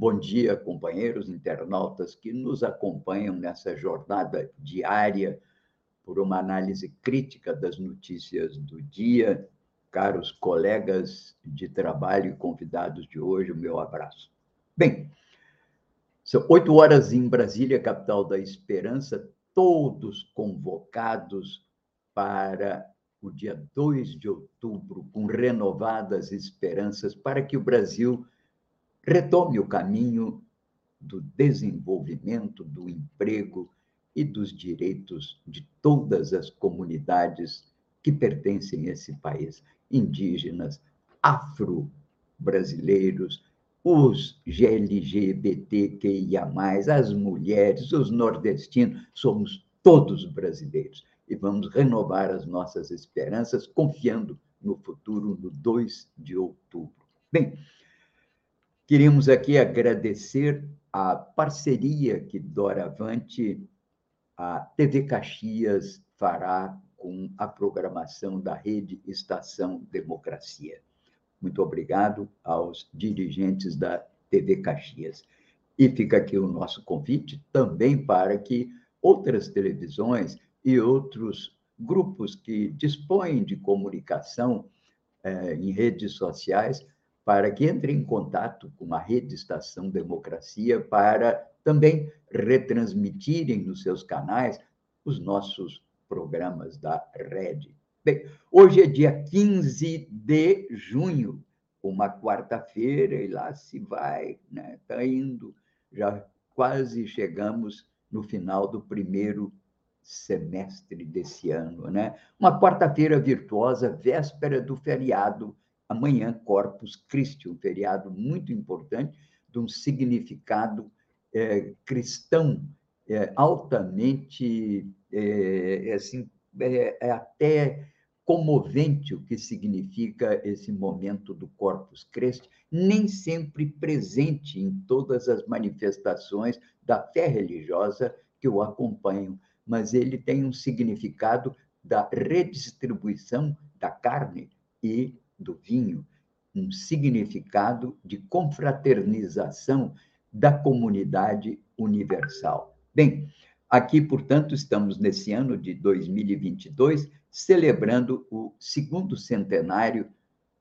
Bom dia, companheiros internautas que nos acompanham nessa jornada diária por uma análise crítica das notícias do dia. Caros colegas de trabalho e convidados de hoje, o meu abraço. Bem, são oito horas em Brasília, capital da esperança, todos convocados para o dia 2 de outubro, com renovadas esperanças para que o Brasil retome o caminho do desenvolvimento, do emprego e dos direitos de todas as comunidades que pertencem a esse país, indígenas, afro-brasileiros, os GLGBTQIA, as mulheres, os nordestinos, somos todos brasileiros e vamos renovar as nossas esperanças confiando no futuro no 2 de outubro. Bem, Queríamos aqui agradecer a parceria que doravante a TV Caxias fará com a programação da Rede Estação Democracia. Muito obrigado aos dirigentes da TV Caxias. E fica aqui o nosso convite também para que outras televisões e outros grupos que dispõem de comunicação eh, em redes sociais para que entre em contato com a Rede Estação Democracia para também retransmitirem nos seus canais os nossos programas da rede. Bem, hoje é dia 15 de junho, uma quarta-feira, e lá se vai, né? Está indo, já quase chegamos no final do primeiro semestre desse ano, né? Uma quarta-feira virtuosa, véspera do feriado amanhã, Corpus Christi, um feriado muito importante, de um significado é, cristão é, altamente, é, é assim, é, é, até comovente o que significa esse momento do Corpus Christi, nem sempre presente em todas as manifestações da fé religiosa que o acompanham, mas ele tem um significado da redistribuição da carne e do vinho um significado de confraternização da comunidade universal. Bem, aqui, portanto, estamos nesse ano de 2022 celebrando o segundo centenário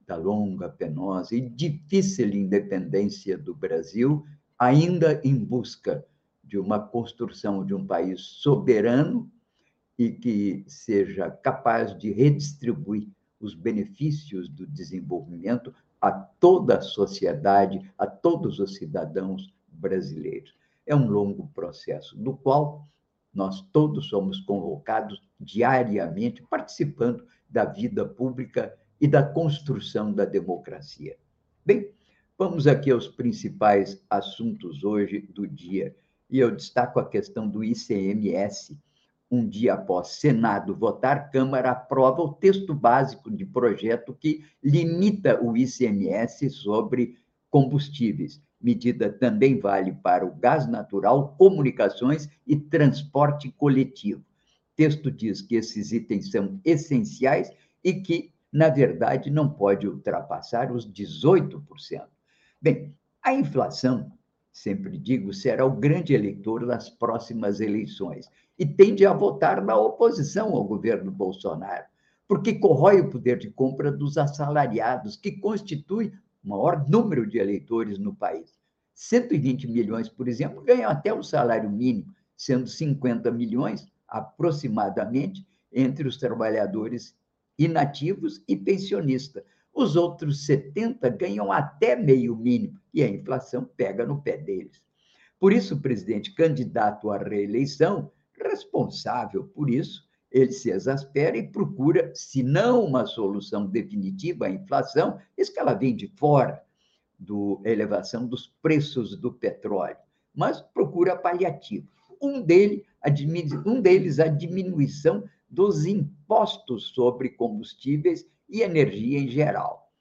da longa, penosa e difícil independência do Brasil, ainda em busca de uma construção de um país soberano e que seja capaz de redistribuir os benefícios do desenvolvimento a toda a sociedade, a todos os cidadãos brasileiros. É um longo processo, do qual nós todos somos convocados diariamente, participando da vida pública e da construção da democracia. Bem, vamos aqui aos principais assuntos hoje do dia. E eu destaco a questão do ICMS, um dia após Senado votar, Câmara aprova o texto básico de projeto que limita o ICMS sobre combustíveis. Medida também vale para o gás natural, comunicações e transporte coletivo. Texto diz que esses itens são essenciais e que, na verdade, não pode ultrapassar os 18%. Bem, a inflação, sempre digo, será o grande eleitor das próximas eleições e tende a votar na oposição ao governo Bolsonaro, porque corrói o poder de compra dos assalariados, que constitui o maior número de eleitores no país. 120 milhões, por exemplo, ganham até o salário mínimo, sendo 50 milhões, aproximadamente, entre os trabalhadores inativos e pensionistas. Os outros 70 ganham até meio mínimo, e a inflação pega no pé deles. Por isso, o presidente candidato à reeleição responsável por isso, ele se exaspera e procura, se não uma solução definitiva à inflação, isso que ela vem de fora, da elevação dos preços do petróleo. mas procura paliativo. Um, dele, um deles, a diminuição dos impostos sobre combustíveis e energia em geral.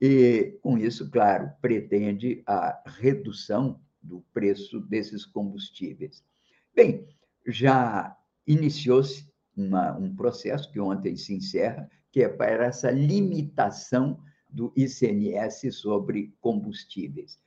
E, com isso, claro, pretende a redução do preço desses combustíveis. Bem, já iniciou-se um processo que ontem se encerra, que é para essa limitação do ICMS sobre combustíveis.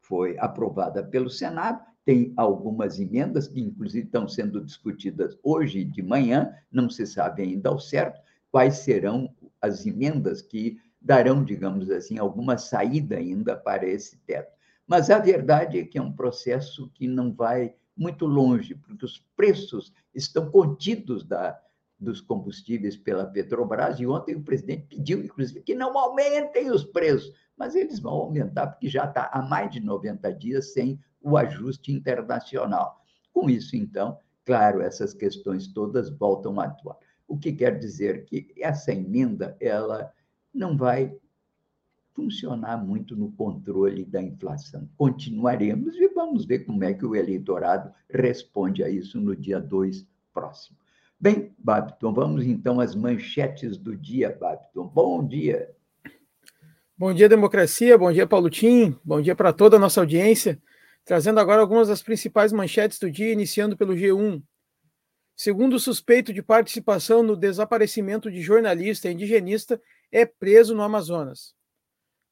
Foi aprovada pelo Senado, tem algumas emendas que, inclusive, estão sendo discutidas hoje de manhã, não se sabe ainda ao certo quais serão as emendas que darão, digamos assim, alguma saída ainda para esse teto. Mas a verdade é que é um processo que não vai muito longe, porque os preços estão contidos da, dos combustíveis pela Petrobras, e ontem o presidente pediu, inclusive, que não aumentem os preços, mas eles vão aumentar porque já está há mais de 90 dias sem o ajuste internacional. Com isso, então, claro, essas questões todas voltam a atuar. O que quer dizer que essa emenda ela não vai funcionar muito no controle da inflação. Continuaremos e vamos ver como é que o eleitorado responde a isso no dia 2 próximo. Bem, Babton, vamos então às manchetes do dia, Babton. Bom dia. Bom dia, democracia. Bom dia, Paulo Tim. Bom dia para toda a nossa audiência. Trazendo agora algumas das principais manchetes do dia, iniciando pelo G1. Segundo suspeito de participação no desaparecimento de jornalista indigenista, é preso no Amazonas.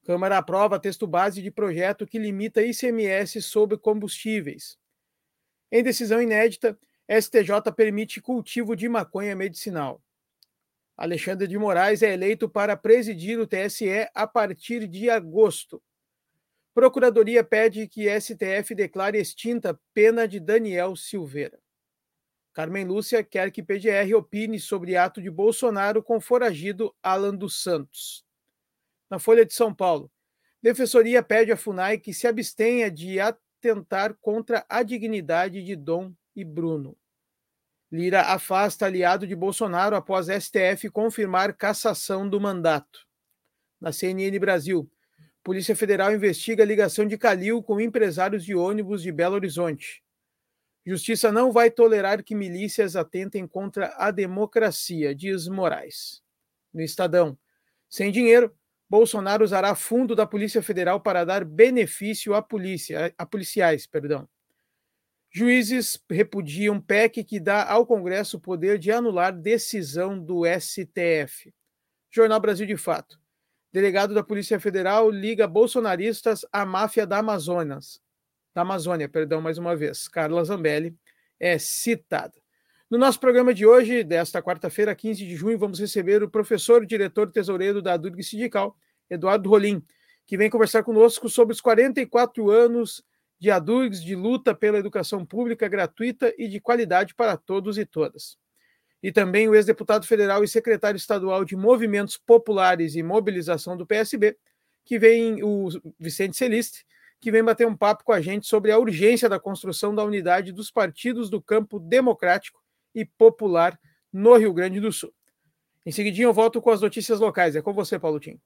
Câmara aprova texto base de projeto que limita ICMS sobre combustíveis. Em decisão inédita, STJ permite cultivo de maconha medicinal. Alexandre de Moraes é eleito para presidir o TSE a partir de agosto. Procuradoria pede que STF declare extinta pena de Daniel Silveira. Carmen Lúcia quer que PGR opine sobre ato de Bolsonaro com foragido Alan dos Santos. Na Folha de São Paulo, Defensoria pede à FUNAI que se abstenha de atentar contra a dignidade de Dom e Bruno. Lira afasta aliado de Bolsonaro após STF confirmar cassação do mandato. Na CNN Brasil, Polícia Federal investiga a ligação de Calil com empresários de ônibus de Belo Horizonte. Justiça não vai tolerar que milícias atentem contra a democracia, diz Moraes. No Estadão, sem dinheiro, Bolsonaro usará fundo da Polícia Federal para dar benefício à polícia, a policiais, perdão. Juízes repudiam PEC que dá ao Congresso o poder de anular decisão do STF. Jornal Brasil de Fato. Delegado da Polícia Federal liga bolsonaristas à máfia da Amazonas. Da Amazônia, perdão, mais uma vez. Carla Zambelli é citada. No nosso programa de hoje, desta quarta-feira, 15 de junho, vamos receber o professor, diretor tesoureiro da Durg Sindical, Eduardo Rolim, que vem conversar conosco sobre os 44 anos de ADURGS de luta pela educação pública gratuita e de qualidade para todos e todas. E também o ex-deputado federal e secretário estadual de Movimentos Populares e Mobilização do PSB, que vem o Vicente Celiste, que vem bater um papo com a gente sobre a urgência da construção da unidade dos partidos do campo democrático e popular no Rio Grande do Sul. Em seguidinho eu volto com as notícias locais. É com você, Paulo Tim.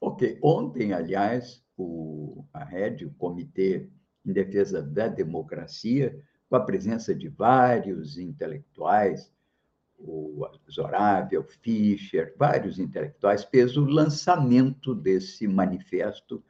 Ok. Ontem, aliás, o, a RED, o Comitê em Defesa da Democracia, com a presença de vários intelectuais, o Zorábia, o Fischer, vários intelectuais, fez o lançamento desse manifesto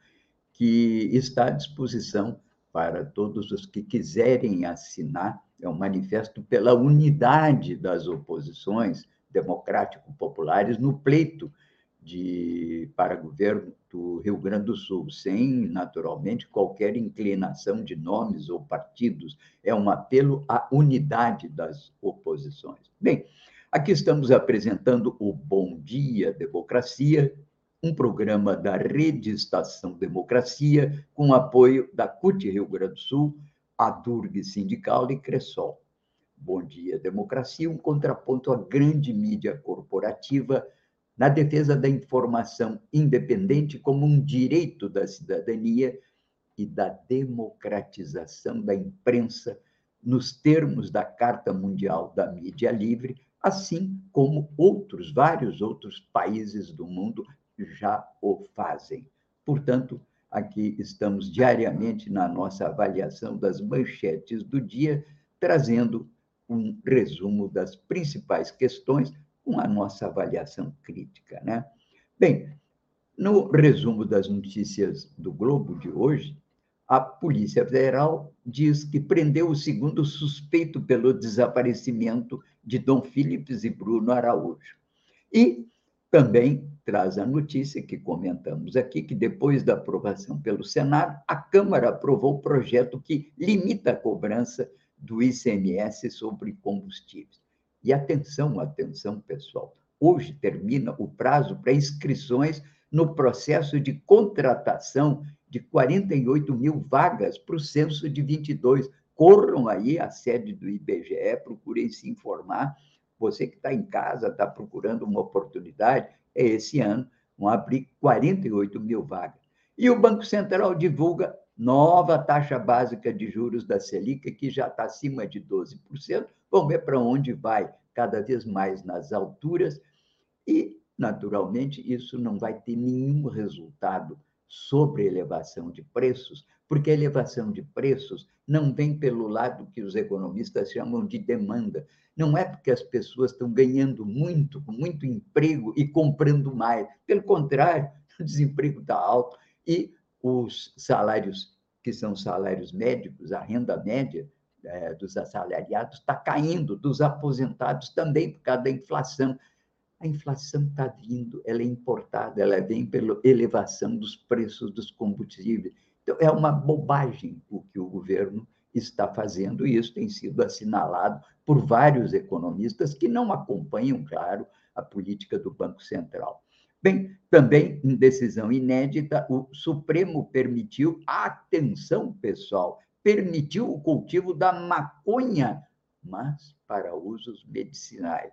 que está à disposição para todos os que quiserem assinar. É um manifesto pela unidade das oposições democrático-populares no pleito de, para governo do Rio Grande do Sul, sem, naturalmente, qualquer inclinação de nomes ou partidos. É um apelo à unidade das oposições. Bem, aqui estamos apresentando o Bom Dia Democracia, um programa da Rede Estação Democracia, com apoio da CUT Rio Grande do Sul, a Durg Sindical e Cressol. Bom Dia Democracia, um contraponto à grande mídia corporativa na defesa da informação independente como um direito da cidadania e da democratização da imprensa nos termos da Carta Mundial da Mídia Livre, assim como outros, vários outros países do mundo já o fazem. Portanto, aqui estamos diariamente na nossa avaliação das manchetes do dia, trazendo um resumo das principais questões com a nossa avaliação crítica. Né? Bem, no resumo das notícias do Globo de hoje, a Polícia Federal diz que prendeu o segundo suspeito pelo desaparecimento de Dom Philips e Bruno Araújo. E também traz a notícia que comentamos aqui, que depois da aprovação pelo Senado, a Câmara aprovou o projeto que limita a cobrança do ICMS sobre combustíveis. E atenção, atenção, pessoal, hoje termina o prazo para inscrições no processo de contratação de 48 mil vagas para o censo de 22. Corram aí à sede do IBGE, procurem se informar. Você que está em casa, está procurando uma oportunidade, é esse ano, vão abrir 48 mil vagas. E o Banco Central divulga nova taxa básica de juros da Selic, que já está acima de 12%. Vamos ver para onde vai, cada vez mais nas alturas. E, naturalmente, isso não vai ter nenhum resultado sobre elevação de preços, porque a elevação de preços não vem pelo lado que os economistas chamam de demanda. Não é porque as pessoas estão ganhando muito, com muito emprego e comprando mais. Pelo contrário, o desemprego está alto e os salários, que são salários médicos, a renda média é, dos assalariados está caindo, dos aposentados também, por causa da inflação a inflação está vindo, ela é importada, ela vem pela elevação dos preços dos combustíveis. Então, é uma bobagem o que o governo está fazendo, e isso tem sido assinalado por vários economistas que não acompanham, claro, a política do Banco Central. Bem, também em decisão inédita, o Supremo permitiu, atenção pessoal, permitiu o cultivo da maconha, mas para usos medicinais.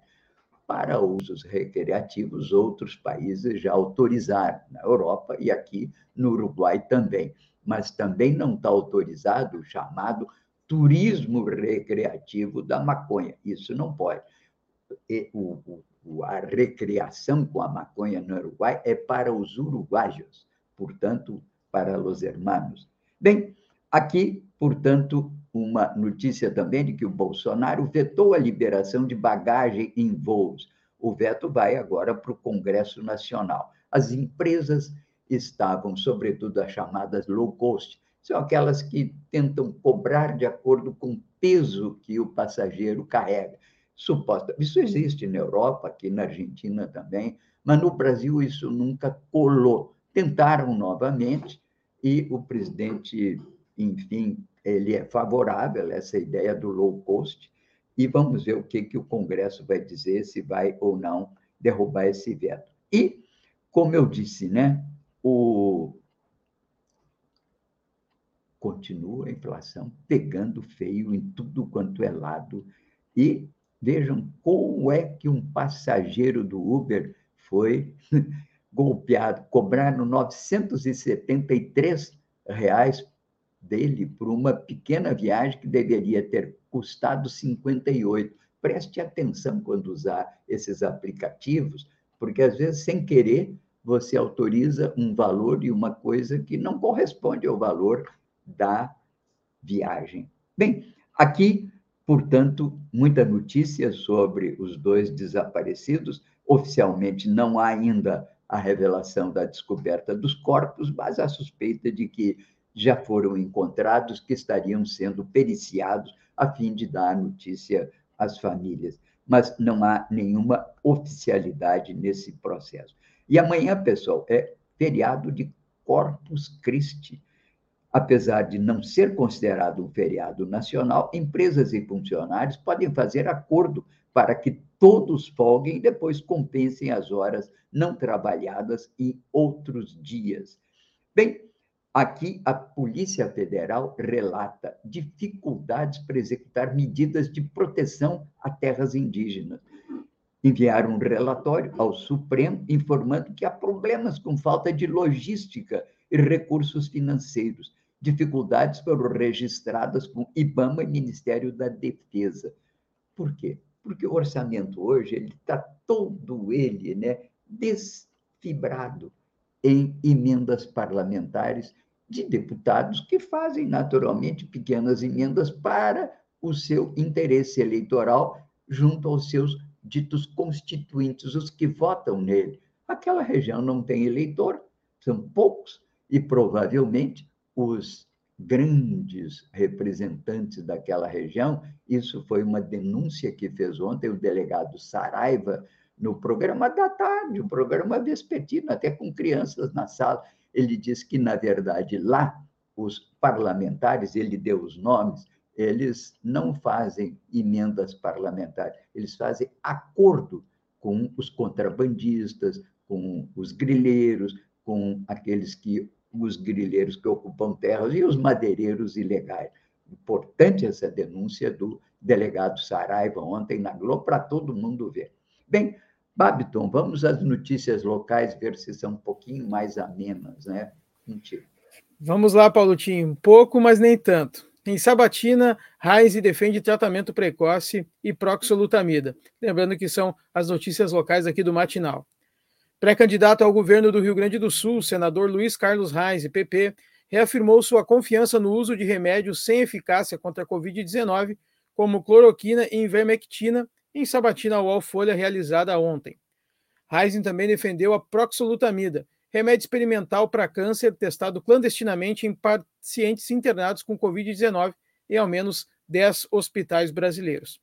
Para usos recreativos, outros países já autorizaram, na Europa e aqui no Uruguai também. Mas também não está autorizado o chamado turismo recreativo da maconha. Isso não pode. E o, o, a recreação com a maconha no Uruguai é para os uruguaios, portanto, para os hermanos. Bem, aqui, portanto, uma notícia também de que o Bolsonaro vetou a liberação de bagagem em voos. O veto vai agora para o Congresso Nacional. As empresas estavam, sobretudo as chamadas low cost, são aquelas que tentam cobrar de acordo com o peso que o passageiro carrega. Suposta. Isso existe na Europa, aqui na Argentina também, mas no Brasil isso nunca colou. Tentaram novamente e o presidente, enfim, ele é favorável a essa ideia do low cost, e vamos ver o que, que o Congresso vai dizer, se vai ou não derrubar esse veto. E, como eu disse, né, o... continua a inflação pegando feio em tudo quanto é lado, e vejam como é que um passageiro do Uber foi golpeado, cobraram 973 reais dele por uma pequena viagem que deveria ter custado 58. Preste atenção quando usar esses aplicativos, porque às vezes, sem querer, você autoriza um valor e uma coisa que não corresponde ao valor da viagem. Bem, aqui, portanto, muita notícia sobre os dois desaparecidos. Oficialmente não há ainda a revelação da descoberta dos corpos, mas a suspeita de que já foram encontrados que estariam sendo periciados a fim de dar notícia às famílias. Mas não há nenhuma oficialidade nesse processo. E amanhã, pessoal, é feriado de Corpus Christi. Apesar de não ser considerado um feriado nacional, empresas e funcionários podem fazer acordo para que todos folguem e depois compensem as horas não trabalhadas em outros dias. Bem, Aqui, a Polícia Federal relata dificuldades para executar medidas de proteção a terras indígenas. Enviaram um relatório ao Supremo informando que há problemas com falta de logística e recursos financeiros. Dificuldades foram registradas com IBAMA e Ministério da Defesa. Por quê? Porque o orçamento hoje ele está todo ele né, desfibrado em emendas parlamentares de deputados que fazem naturalmente pequenas emendas para o seu interesse eleitoral junto aos seus ditos constituintes, os que votam nele. Aquela região não tem eleitor, são poucos, e provavelmente os grandes representantes daquela região. Isso foi uma denúncia que fez ontem o delegado Saraiva no programa da tarde, um programa vespertino, até com crianças na sala. Ele disse que, na verdade, lá, os parlamentares, ele deu os nomes, eles não fazem emendas parlamentares, eles fazem acordo com os contrabandistas, com os grileiros, com aqueles que os grileiros que ocupam terras e os madeireiros ilegais. Importante essa denúncia do delegado Saraiva ontem na Globo para todo mundo ver. Bem, Babiton, vamos às notícias locais ver se são um pouquinho mais amenas, né? Mentira. Vamos lá, Paulotinho. Pouco, mas nem tanto. Em Sabatina, Reis defende tratamento precoce e proxolutamida. Lembrando que são as notícias locais aqui do Matinal. Pré-candidato ao governo do Rio Grande do Sul, senador Luiz Carlos Reis, PP, reafirmou sua confiança no uso de remédios sem eficácia contra a Covid-19, como cloroquina e ivermectina, em sabatina UOL Folha realizada ontem. Reis também defendeu a proxolutamida, remédio experimental para câncer testado clandestinamente em pacientes internados com Covid-19 em ao menos 10 hospitais brasileiros.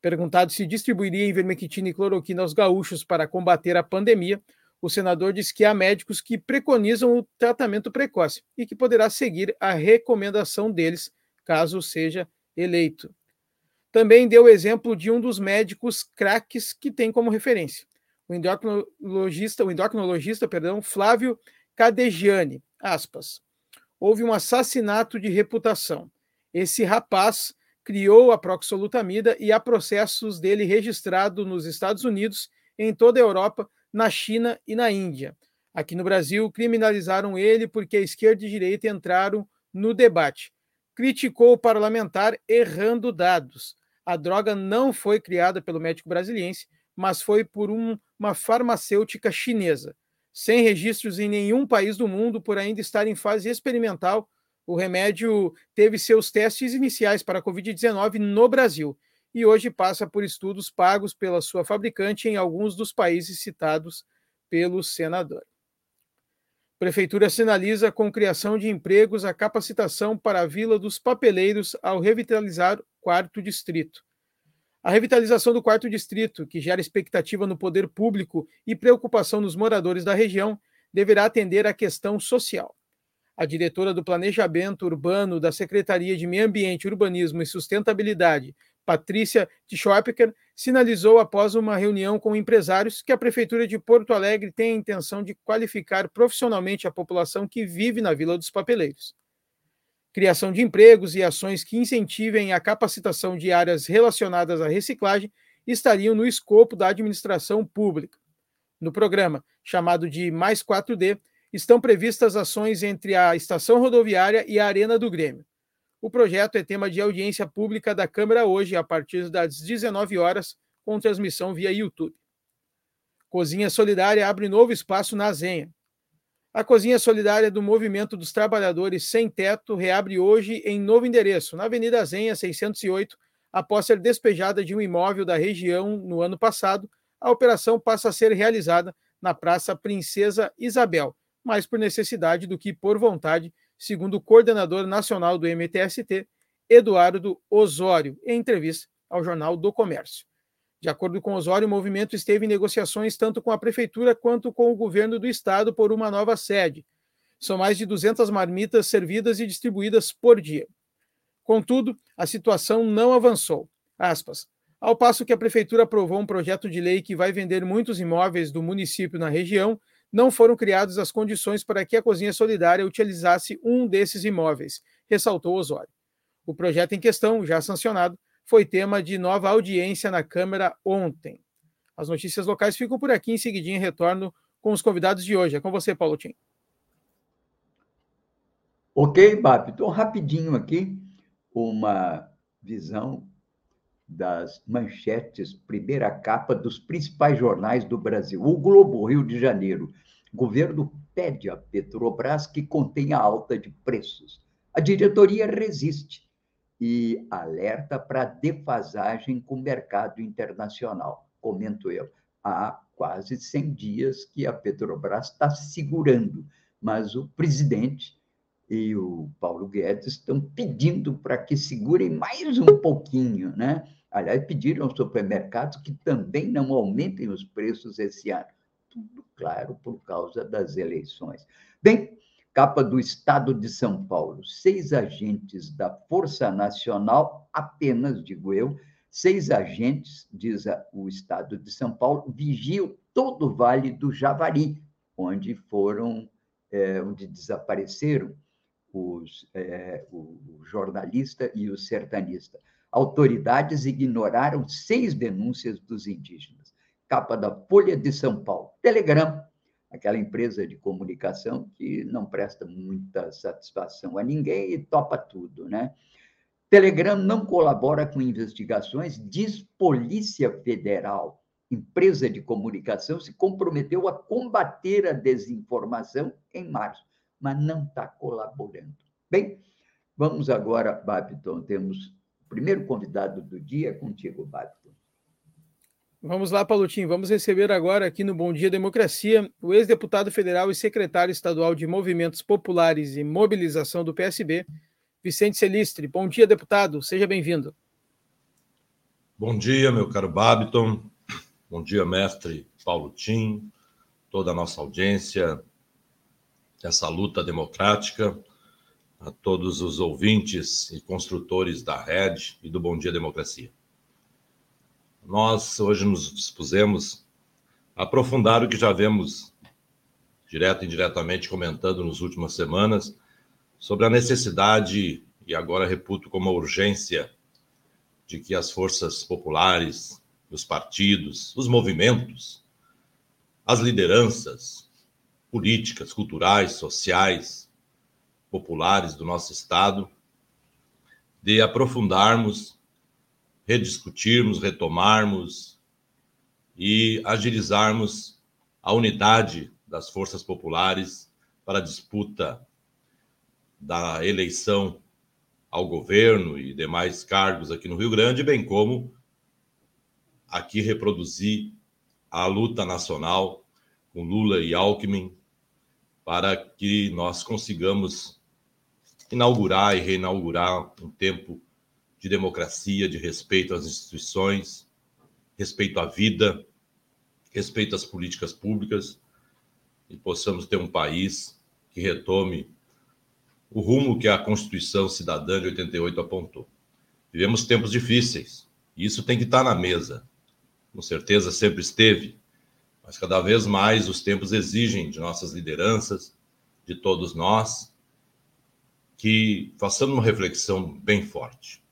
Perguntado se distribuiria ivermectina e cloroquina aos gaúchos para combater a pandemia, o senador disse que há médicos que preconizam o tratamento precoce e que poderá seguir a recomendação deles caso seja eleito. Também deu o exemplo de um dos médicos craques que tem como referência, o endocrinologista, o endocrinologista, perdão, Flávio Cadegiani, aspas. Houve um assassinato de reputação. Esse rapaz criou a proxolutamida e há processos dele registrado nos Estados Unidos, em toda a Europa, na China e na Índia. Aqui no Brasil, criminalizaram ele porque a esquerda e a direita entraram no debate. Criticou o parlamentar errando dados. A droga não foi criada pelo médico brasiliense, mas foi por um, uma farmacêutica chinesa. Sem registros em nenhum país do mundo, por ainda estar em fase experimental, o remédio teve seus testes iniciais para a Covid-19 no Brasil e hoje passa por estudos pagos pela sua fabricante em alguns dos países citados pelo senador. Prefeitura sinaliza com criação de empregos a capacitação para a Vila dos Papeleiros ao revitalizar o quarto distrito. A revitalização do quarto distrito, que gera expectativa no poder público e preocupação nos moradores da região, deverá atender à questão social. A diretora do Planejamento Urbano da Secretaria de Meio Ambiente, Urbanismo e Sustentabilidade, Patrícia Tischopker, sinalizou após uma reunião com empresários que a Prefeitura de Porto Alegre tem a intenção de qualificar profissionalmente a população que vive na Vila dos Papeleiros. Criação de empregos e ações que incentivem a capacitação de áreas relacionadas à reciclagem estariam no escopo da administração pública. No programa, chamado de Mais 4D, estão previstas ações entre a estação rodoviária e a Arena do Grêmio. O projeto é tema de audiência pública da Câmara hoje, a partir das 19 horas, com transmissão via YouTube. Cozinha Solidária abre novo espaço na Zenha. A Cozinha Solidária do Movimento dos Trabalhadores Sem Teto reabre hoje em novo endereço, na Avenida Zenha 608, após ser despejada de um imóvel da região no ano passado. A operação passa a ser realizada na Praça Princesa Isabel, mais por necessidade do que por vontade, segundo o coordenador nacional do MTST, Eduardo Osório, em entrevista ao Jornal do Comércio. De acordo com Osório, o movimento esteve em negociações tanto com a prefeitura quanto com o governo do estado por uma nova sede. São mais de 200 marmitas servidas e distribuídas por dia. Contudo, a situação não avançou. Aspas. Ao passo que a prefeitura aprovou um projeto de lei que vai vender muitos imóveis do município na região, não foram criadas as condições para que a cozinha solidária utilizasse um desses imóveis, ressaltou Osório. O projeto em questão, já sancionado, foi tema de nova audiência na Câmara ontem. As notícias locais ficam por aqui, em seguidinho retorno com os convidados de hoje. É com você, Paulo Tim. Ok, Bap. Então, rapidinho aqui, uma visão das manchetes, primeira capa dos principais jornais do Brasil. O Globo, Rio de Janeiro. Governo pede à Petrobras que contenha alta de preços. A diretoria resiste e alerta para defasagem com o mercado internacional. Comento eu, há quase 100 dias que a Petrobras está segurando, mas o presidente e o Paulo Guedes estão pedindo para que segurem mais um pouquinho, né? Aliás, pediram aos supermercados que também não aumentem os preços esse ano. Tudo, claro, por causa das eleições. Bem, capa do Estado de São Paulo. Seis agentes da Força Nacional, apenas, digo eu, seis agentes, diz o Estado de São Paulo, vigiam todo o Vale do Javari, onde foram, é, onde desapareceram os, é, o jornalista e o sertanista. Autoridades ignoraram seis denúncias dos indígenas. Capa da Folha de São Paulo. Telegram, aquela empresa de comunicação que não presta muita satisfação a ninguém e topa tudo, né? Telegram não colabora com investigações, diz Polícia Federal. Empresa de comunicação se comprometeu a combater a desinformação em março mas não está colaborando. Bem, vamos agora, Babiton, temos o primeiro convidado do dia é contigo, Babiton. Vamos lá, Paulutinho. Vamos receber agora aqui no Bom Dia Democracia o ex-deputado federal e secretário estadual de Movimentos Populares e Mobilização do PSB, Vicente Celistre. Bom dia, deputado. Seja bem-vindo. Bom dia, meu caro Babiton. Bom dia, mestre Paulo Tim, toda a nossa audiência, essa luta democrática, a todos os ouvintes e construtores da rede e do Bom Dia Democracia. Nós hoje nos dispusemos a aprofundar o que já vemos direto e indiretamente comentando nas últimas semanas sobre a necessidade, e agora reputo como uma urgência, de que as forças populares, os partidos, os movimentos, as lideranças, políticas, culturais, sociais, populares do nosso Estado, de aprofundarmos, rediscutirmos, retomarmos e agilizarmos a unidade das forças populares para a disputa da eleição ao governo e demais cargos aqui no Rio Grande, bem como aqui reproduzir a luta nacional com Lula e Alckmin para que nós consigamos inaugurar e reinaugurar um tempo de democracia, de respeito às instituições, respeito à vida, respeito às políticas públicas e possamos ter um país que retome o rumo que a Constituição Cidadã de 88 apontou. Vivemos tempos difíceis e isso tem que estar na mesa. Com certeza sempre esteve, mas cada vez mais os tempos exigem de nossas lideranças, de todos nós, que façamos uma reflexão bem forte.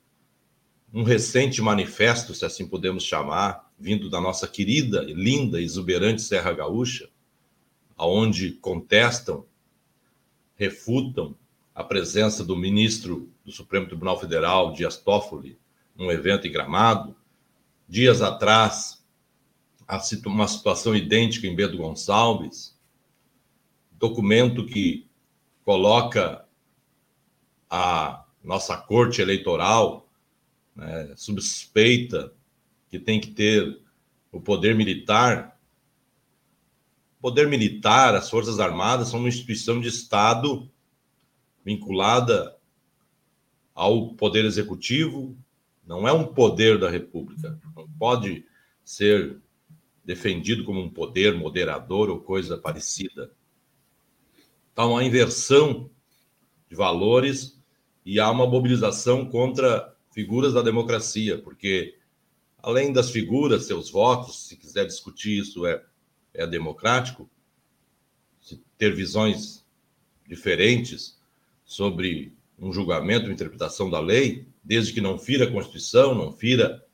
Um recente manifesto, se assim podemos chamar, vindo da nossa querida, linda exuberante Serra Gaúcha, aonde contestam, refutam a presença do ministro do Supremo Tribunal Federal, Dias Toffoli, num evento em Gramado. Dias atrás, uma situação idêntica em Bedo Gonçalves, documento que coloca a nossa corte eleitoral né, suspeita que tem que ter o poder militar. O poder militar, as Forças Armadas são uma instituição de Estado vinculada ao poder executivo, não é um poder da República, não pode ser defendido como um poder moderador ou coisa parecida. Há uma inversão de valores e há uma mobilização contra figuras da democracia, porque além das figuras, seus votos, se quiser discutir isso é, é democrático, ter visões diferentes sobre um julgamento, uma interpretação da lei, desde que não fira a Constituição, não fira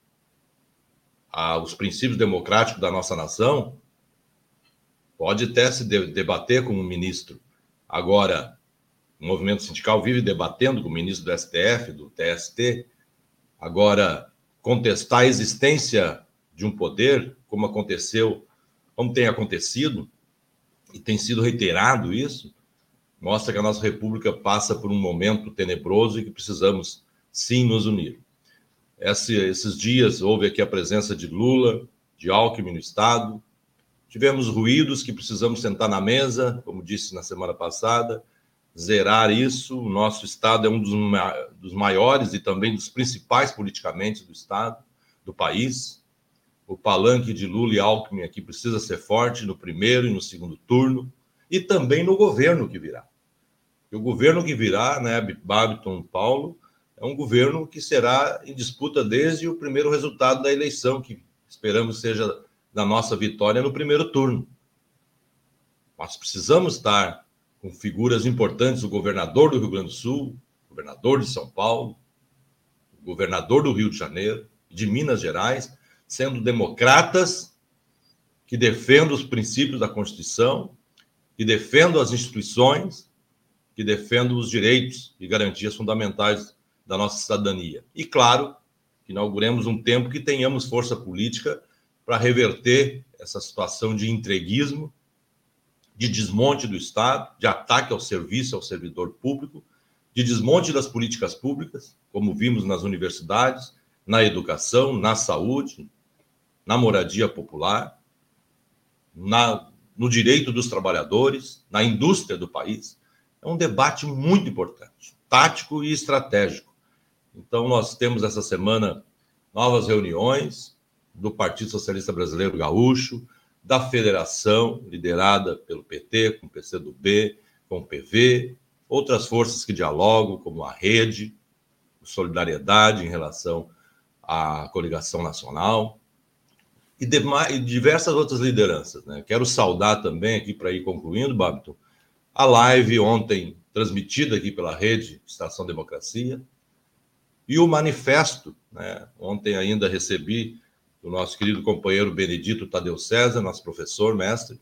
os princípios democráticos da nossa nação, pode até se debater com o ministro. Agora, o movimento sindical vive debatendo com o ministro do STF, do TST. Agora, contestar a existência de um poder, como aconteceu, como tem acontecido, e tem sido reiterado isso, mostra que a nossa república passa por um momento tenebroso e que precisamos sim nos unir. Esse, esses dias houve aqui a presença de Lula, de Alckmin no Estado, tivemos ruídos que precisamos sentar na mesa, como disse na semana passada, zerar isso. O nosso Estado é um dos, dos maiores e também dos principais politicamente do Estado, do país. O palanque de Lula e Alckmin aqui precisa ser forte no primeiro e no segundo turno, e também no governo que virá. E o governo que virá, né, Babiton Paulo, é um governo que será em disputa desde o primeiro resultado da eleição, que esperamos seja da nossa vitória no primeiro turno. Nós precisamos estar com figuras importantes, o governador do Rio Grande do Sul, o governador de São Paulo, o governador do Rio de Janeiro, de Minas Gerais, sendo democratas que defendam os princípios da Constituição, que defendam as instituições, que defendam os direitos e garantias fundamentais da nossa cidadania. E, claro, que inauguremos um tempo que tenhamos força política para reverter essa situação de entreguismo, de desmonte do Estado, de ataque ao serviço ao servidor público, de desmonte das políticas públicas, como vimos nas universidades, na educação, na saúde, na moradia popular, na, no direito dos trabalhadores, na indústria do país. É um debate muito importante, tático e estratégico então, nós temos essa semana novas reuniões do Partido Socialista Brasileiro Gaúcho, da federação, liderada pelo PT, com o PCdoB, com o PV, outras forças que dialogam, como a Rede, Solidariedade em relação à coligação nacional, e, demais, e diversas outras lideranças. Né? Quero saudar também, aqui para ir concluindo, Babiton, a live ontem transmitida aqui pela Rede Estação Democracia, e o manifesto, né? ontem ainda recebi do nosso querido companheiro Benedito Tadeu César, nosso professor, mestre,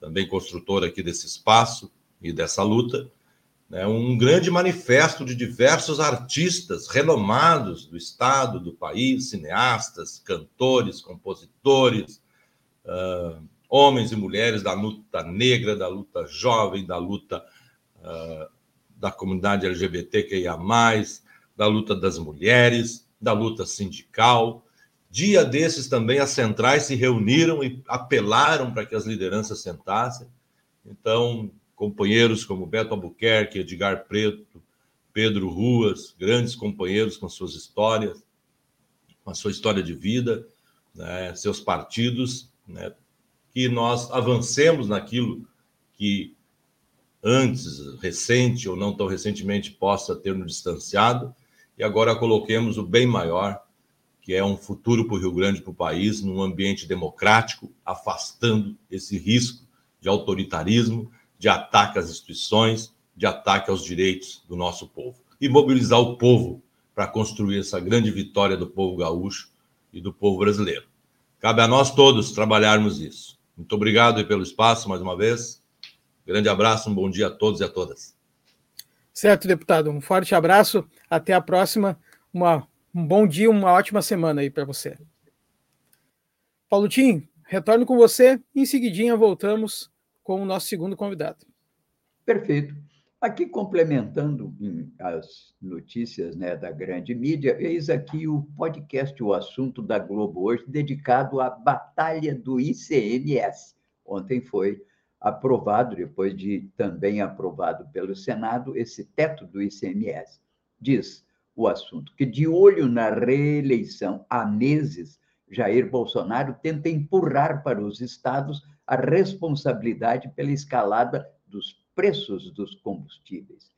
também construtor aqui desse espaço e dessa luta, né? um grande manifesto de diversos artistas renomados do Estado, do país, cineastas, cantores, compositores, uh, homens e mulheres da luta negra, da luta jovem, da luta uh, da comunidade LGBTQIA+, da luta das mulheres, da luta sindical. Dia desses também as centrais se reuniram e apelaram para que as lideranças sentassem. Então, companheiros como Beto Albuquerque, Edgar Preto, Pedro Ruas, grandes companheiros com suas histórias, com a sua história de vida, né, seus partidos, né, que nós avancemos naquilo que antes, recente ou não tão recentemente, possa ter nos distanciado e agora coloquemos o bem maior, que é um futuro para o Rio Grande, para o país, num ambiente democrático, afastando esse risco de autoritarismo, de ataque às instituições, de ataque aos direitos do nosso povo. E mobilizar o povo para construir essa grande vitória do povo gaúcho e do povo brasileiro. Cabe a nós todos trabalharmos isso. Muito obrigado pelo espaço mais uma vez. Grande abraço, um bom dia a todos e a todas. Certo, deputado. Um forte abraço. Até a próxima. Uma, um bom dia, uma ótima semana aí para você. Paulo Tim, retorno com você. Em seguidinha voltamos com o nosso segundo convidado. Perfeito. Aqui complementando as notícias né, da grande mídia, eis aqui o podcast O Assunto da Globo hoje, dedicado à batalha do ICMS. Ontem foi aprovado, depois de também aprovado pelo Senado, esse teto do ICMS. Diz o assunto que, de olho na reeleição há meses, Jair Bolsonaro tenta empurrar para os estados a responsabilidade pela escalada dos preços dos combustíveis.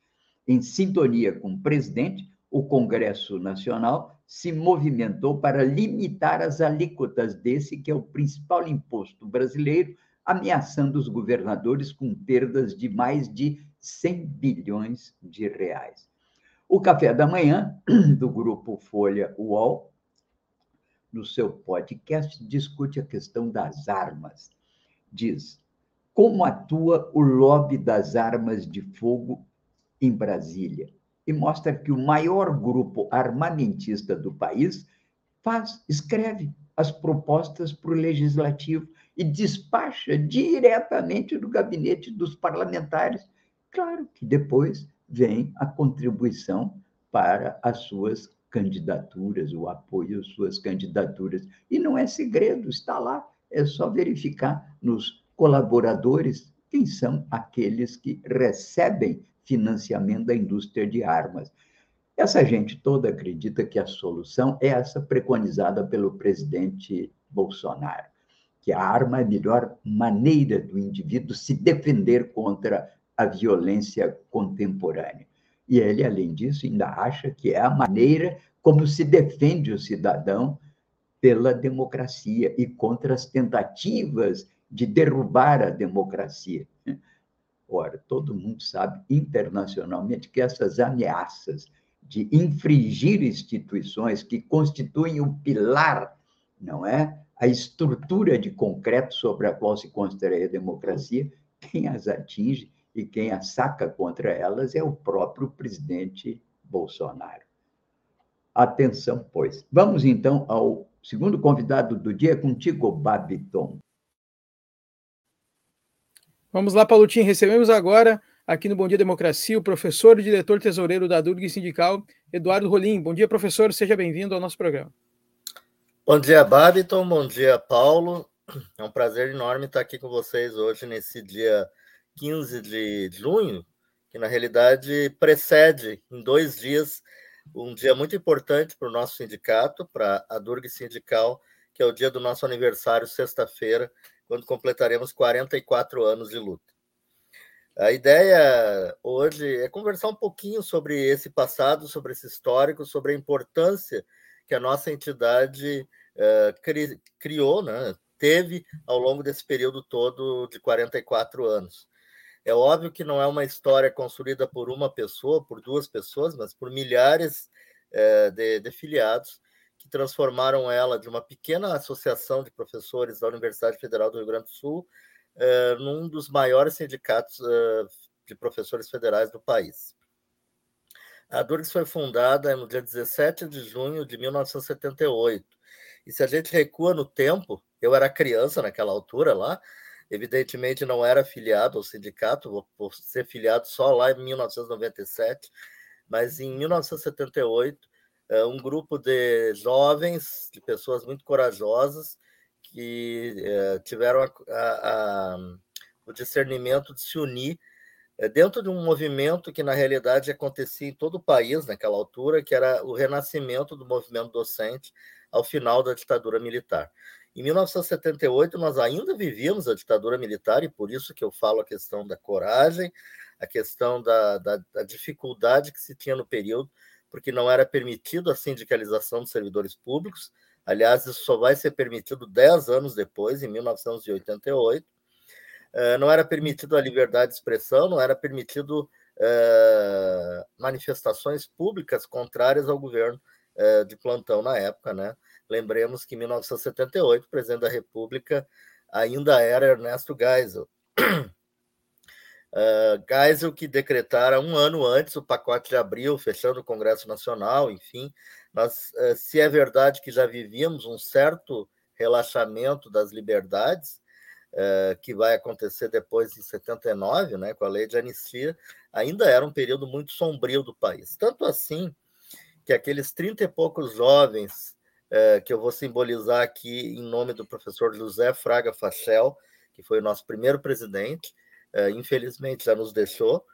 Em sintonia com o presidente, o Congresso Nacional se movimentou para limitar as alíquotas desse, que é o principal imposto brasileiro, ameaçando os governadores com perdas de mais de 100 bilhões de reais. O café da manhã do grupo Folha UOL, no seu podcast, discute a questão das armas. Diz: como atua o lobby das armas de fogo em Brasília? E mostra que o maior grupo armamentista do país faz, escreve as propostas para o legislativo e despacha diretamente do gabinete dos parlamentares. Claro que depois vem a contribuição para as suas candidaturas, o apoio às suas candidaturas. E não é segredo, está lá, é só verificar nos colaboradores quem são aqueles que recebem financiamento da indústria de armas. Essa gente toda acredita que a solução é essa preconizada pelo presidente Bolsonaro, que a arma é a melhor maneira do indivíduo se defender contra a violência contemporânea. E ele, além disso, ainda acha que é a maneira como se defende o cidadão pela democracia e contra as tentativas de derrubar a democracia. Ora, todo mundo sabe internacionalmente que essas ameaças de infringir instituições que constituem o pilar, não é? A estrutura de concreto sobre a qual se constrói a democracia, quem as atinge e quem a saca contra elas é o próprio presidente Bolsonaro. Atenção, pois. Vamos então ao segundo convidado do dia, contigo, Babiton. Vamos lá, Paulotinho. Recebemos agora, aqui no Bom Dia Democracia, o professor e diretor tesoureiro da Durg Sindical, Eduardo Rolim. Bom dia, professor. Seja bem-vindo ao nosso programa. Bom dia, Babiton. Bom dia, Paulo. É um prazer enorme estar aqui com vocês hoje, nesse dia 15 de junho, que na realidade precede em dois dias um dia muito importante para o nosso sindicato, para a Durg Sindical, que é o dia do nosso aniversário, sexta-feira, quando completaremos 44 anos de luta. A ideia hoje é conversar um pouquinho sobre esse passado, sobre esse histórico, sobre a importância que a nossa entidade uh, cri criou, né, teve ao longo desse período todo de 44 anos. É óbvio que não é uma história construída por uma pessoa, por duas pessoas, mas por milhares é, de, de filiados que transformaram ela de uma pequena associação de professores da Universidade Federal do Rio Grande do Sul é, num dos maiores sindicatos é, de professores federais do país. A Durgs foi fundada no dia 17 de junho de 1978. E se a gente recua no tempo, eu era criança naquela altura lá, Evidentemente, não era filiado ao sindicato, vou ser filiado só lá em 1997, mas em 1978, eh, um grupo de jovens, de pessoas muito corajosas, que eh, tiveram a, a, a, o discernimento de se unir eh, dentro de um movimento que, na realidade, acontecia em todo o país naquela altura, que era o renascimento do movimento docente ao final da ditadura militar. Em 1978, nós ainda vivíamos a ditadura militar, e por isso que eu falo a questão da coragem, a questão da, da, da dificuldade que se tinha no período, porque não era permitido a sindicalização dos servidores públicos. Aliás, isso só vai ser permitido dez anos depois, em 1988. Eh, não era permitido a liberdade de expressão, não era permitido eh, manifestações públicas contrárias ao governo eh, de plantão na época, né? Lembremos que em 1978, o presidente da República ainda era Ernesto Geisel. Uh, Geisel que decretara um ano antes o pacote de abril, fechando o Congresso Nacional, enfim. Mas uh, se é verdade que já vivíamos um certo relaxamento das liberdades, uh, que vai acontecer depois em 79, né, com a lei de anistia, ainda era um período muito sombrio do país. Tanto assim que aqueles 30 e poucos jovens é, que eu vou simbolizar aqui em nome do professor José Fraga Fachel, que foi o nosso primeiro presidente, é, infelizmente já nos deixou,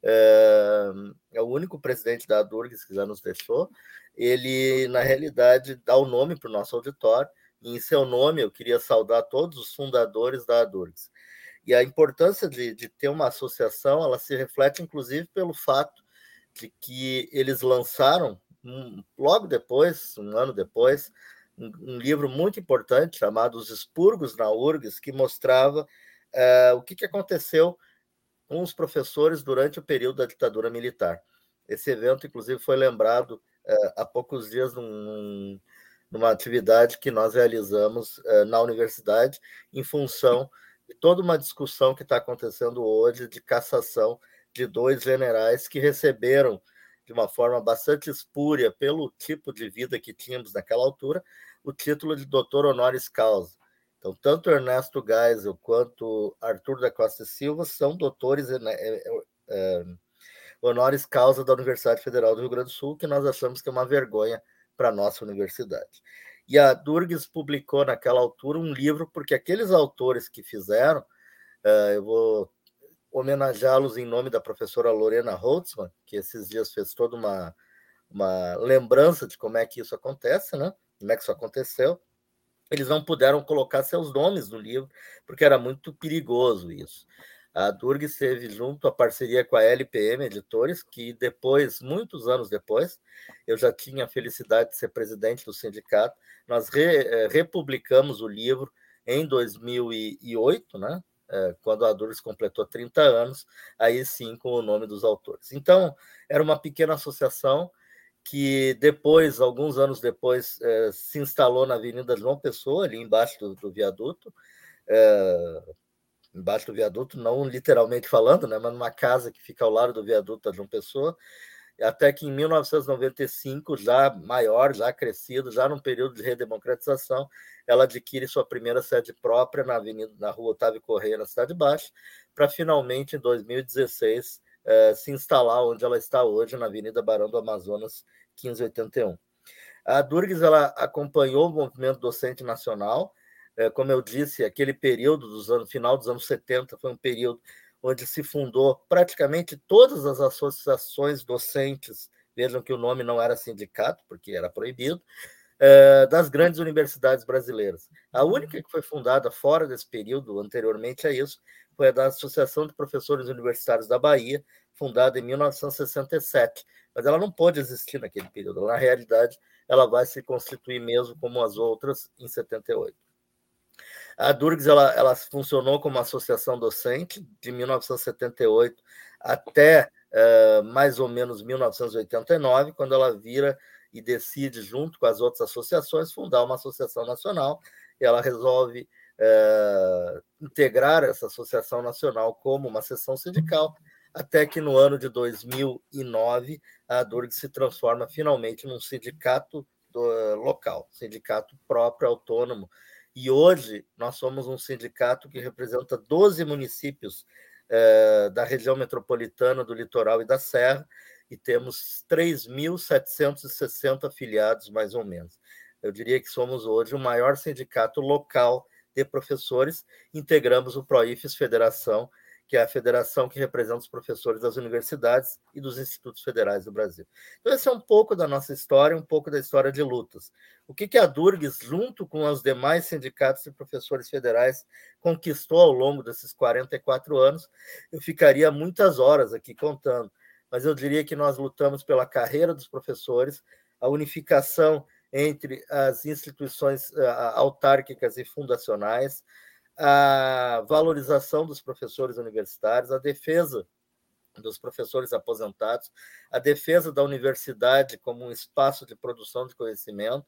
é, é, o único presidente da Adurgs que já nos deixou. Ele, na realidade, dá o nome para o nosso auditório, e em seu nome eu queria saudar todos os fundadores da Adurgs. E a importância de, de ter uma associação, ela se reflete inclusive pelo fato de que eles lançaram um, logo depois, um ano depois, um, um, livro muito importante chamado Os Expurgos na URGS, que mostrava uh, o que, que aconteceu com os professores durante o período da ditadura militar. Esse evento, inclusive, foi lembrado uh, há poucos dias num, numa atividade que nós realizamos uh, na universidade, em função de toda uma discussão que está acontecendo hoje de cassação de dois generais que receberam de uma forma bastante espúria, pelo tipo de vida que tínhamos naquela altura, o título de doutor honoris causa. Então, tanto Ernesto Geisel quanto Arthur da Costa Silva são doutores é, é, honoris causa da Universidade Federal do Rio Grande do Sul, que nós achamos que é uma vergonha para a nossa universidade. E a Durgues publicou naquela altura um livro, porque aqueles autores que fizeram, uh, eu vou homenageá-los em nome da professora Lorena Holtzman, que esses dias fez toda uma, uma lembrança de como é que isso acontece, né? Como é que isso aconteceu. Eles não puderam colocar seus nomes no livro, porque era muito perigoso isso. A Durg esteve junto a parceria com a LPM Editores, que depois, muitos anos depois, eu já tinha a felicidade de ser presidente do sindicato. Nós re, eh, republicamos o livro em 2008, né? É, quando a Durgs completou 30 anos, aí sim com o nome dos autores. Então, era uma pequena associação que depois, alguns anos depois, é, se instalou na Avenida João Pessoa, ali embaixo do, do viaduto, é, embaixo do viaduto, não literalmente falando, né, mas numa casa que fica ao lado do viaduto da João Pessoa, até que em 1995, já maior, já crescido, já num período de redemocratização, ela adquire sua primeira sede própria na Avenida, na Rua Otávio Correia, na Cidade Baixa, para finalmente, em 2016, eh, se instalar onde ela está hoje, na Avenida Barão do Amazonas, 1581. A Durgues ela acompanhou o movimento docente nacional, eh, como eu disse, aquele período dos anos final dos anos 70 foi um período onde se fundou praticamente todas as associações docentes, vejam que o nome não era sindicato, porque era proibido, eh, das grandes universidades brasileiras. A única que foi fundada fora desse período, anteriormente a isso, foi a da Associação de Professores Universitários da Bahia, fundada em 1967, mas ela não pôde existir naquele período. Na realidade, ela vai se constituir mesmo como as outras em 78. A Durgs ela, ela funcionou como associação docente de 1978 até uh, mais ou menos 1989, quando ela vira e decide, junto com as outras associações, fundar uma associação nacional. Ela resolve uh, integrar essa associação nacional como uma seção sindical, até que no ano de 2009 a Durg se transforma finalmente num sindicato do, local, sindicato próprio, autônomo, e hoje nós somos um sindicato que representa 12 municípios eh, da região metropolitana, do litoral e da Serra, e temos 3.760 afiliados, mais ou menos. Eu diria que somos hoje o maior sindicato local de professores, integramos o PROIFES Federação, que é a federação que representa os professores das universidades e dos institutos federais do Brasil. Então, esse é um pouco da nossa história, um pouco da história de lutas. O que, que a Durgues, junto com os demais sindicatos de professores federais, conquistou ao longo desses 44 anos, eu ficaria muitas horas aqui contando, mas eu diria que nós lutamos pela carreira dos professores, a unificação entre as instituições uh, autárquicas e fundacionais, a valorização dos professores universitários, a defesa dos professores aposentados, a defesa da universidade como um espaço de produção de conhecimento,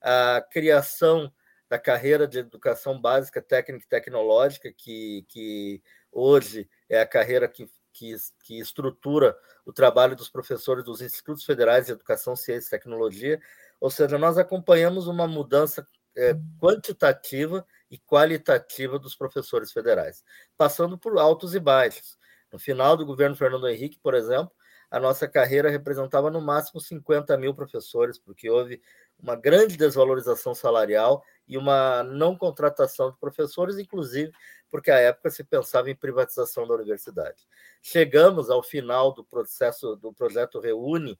a criação da carreira de educação básica, técnica e tecnológica, que, que hoje é a carreira que, que, que estrutura o trabalho dos professores dos Institutos Federais de Educação, Ciência e Tecnologia. Ou seja, nós acompanhamos uma mudança é, quantitativa e qualitativa dos professores federais, passando por altos e baixos. No final do governo Fernando Henrique, por exemplo, a nossa carreira representava no máximo 50 mil professores, porque houve uma grande desvalorização salarial e uma não contratação de professores, inclusive porque à época se pensava em privatização da universidade. Chegamos ao final do processo do projeto Reúne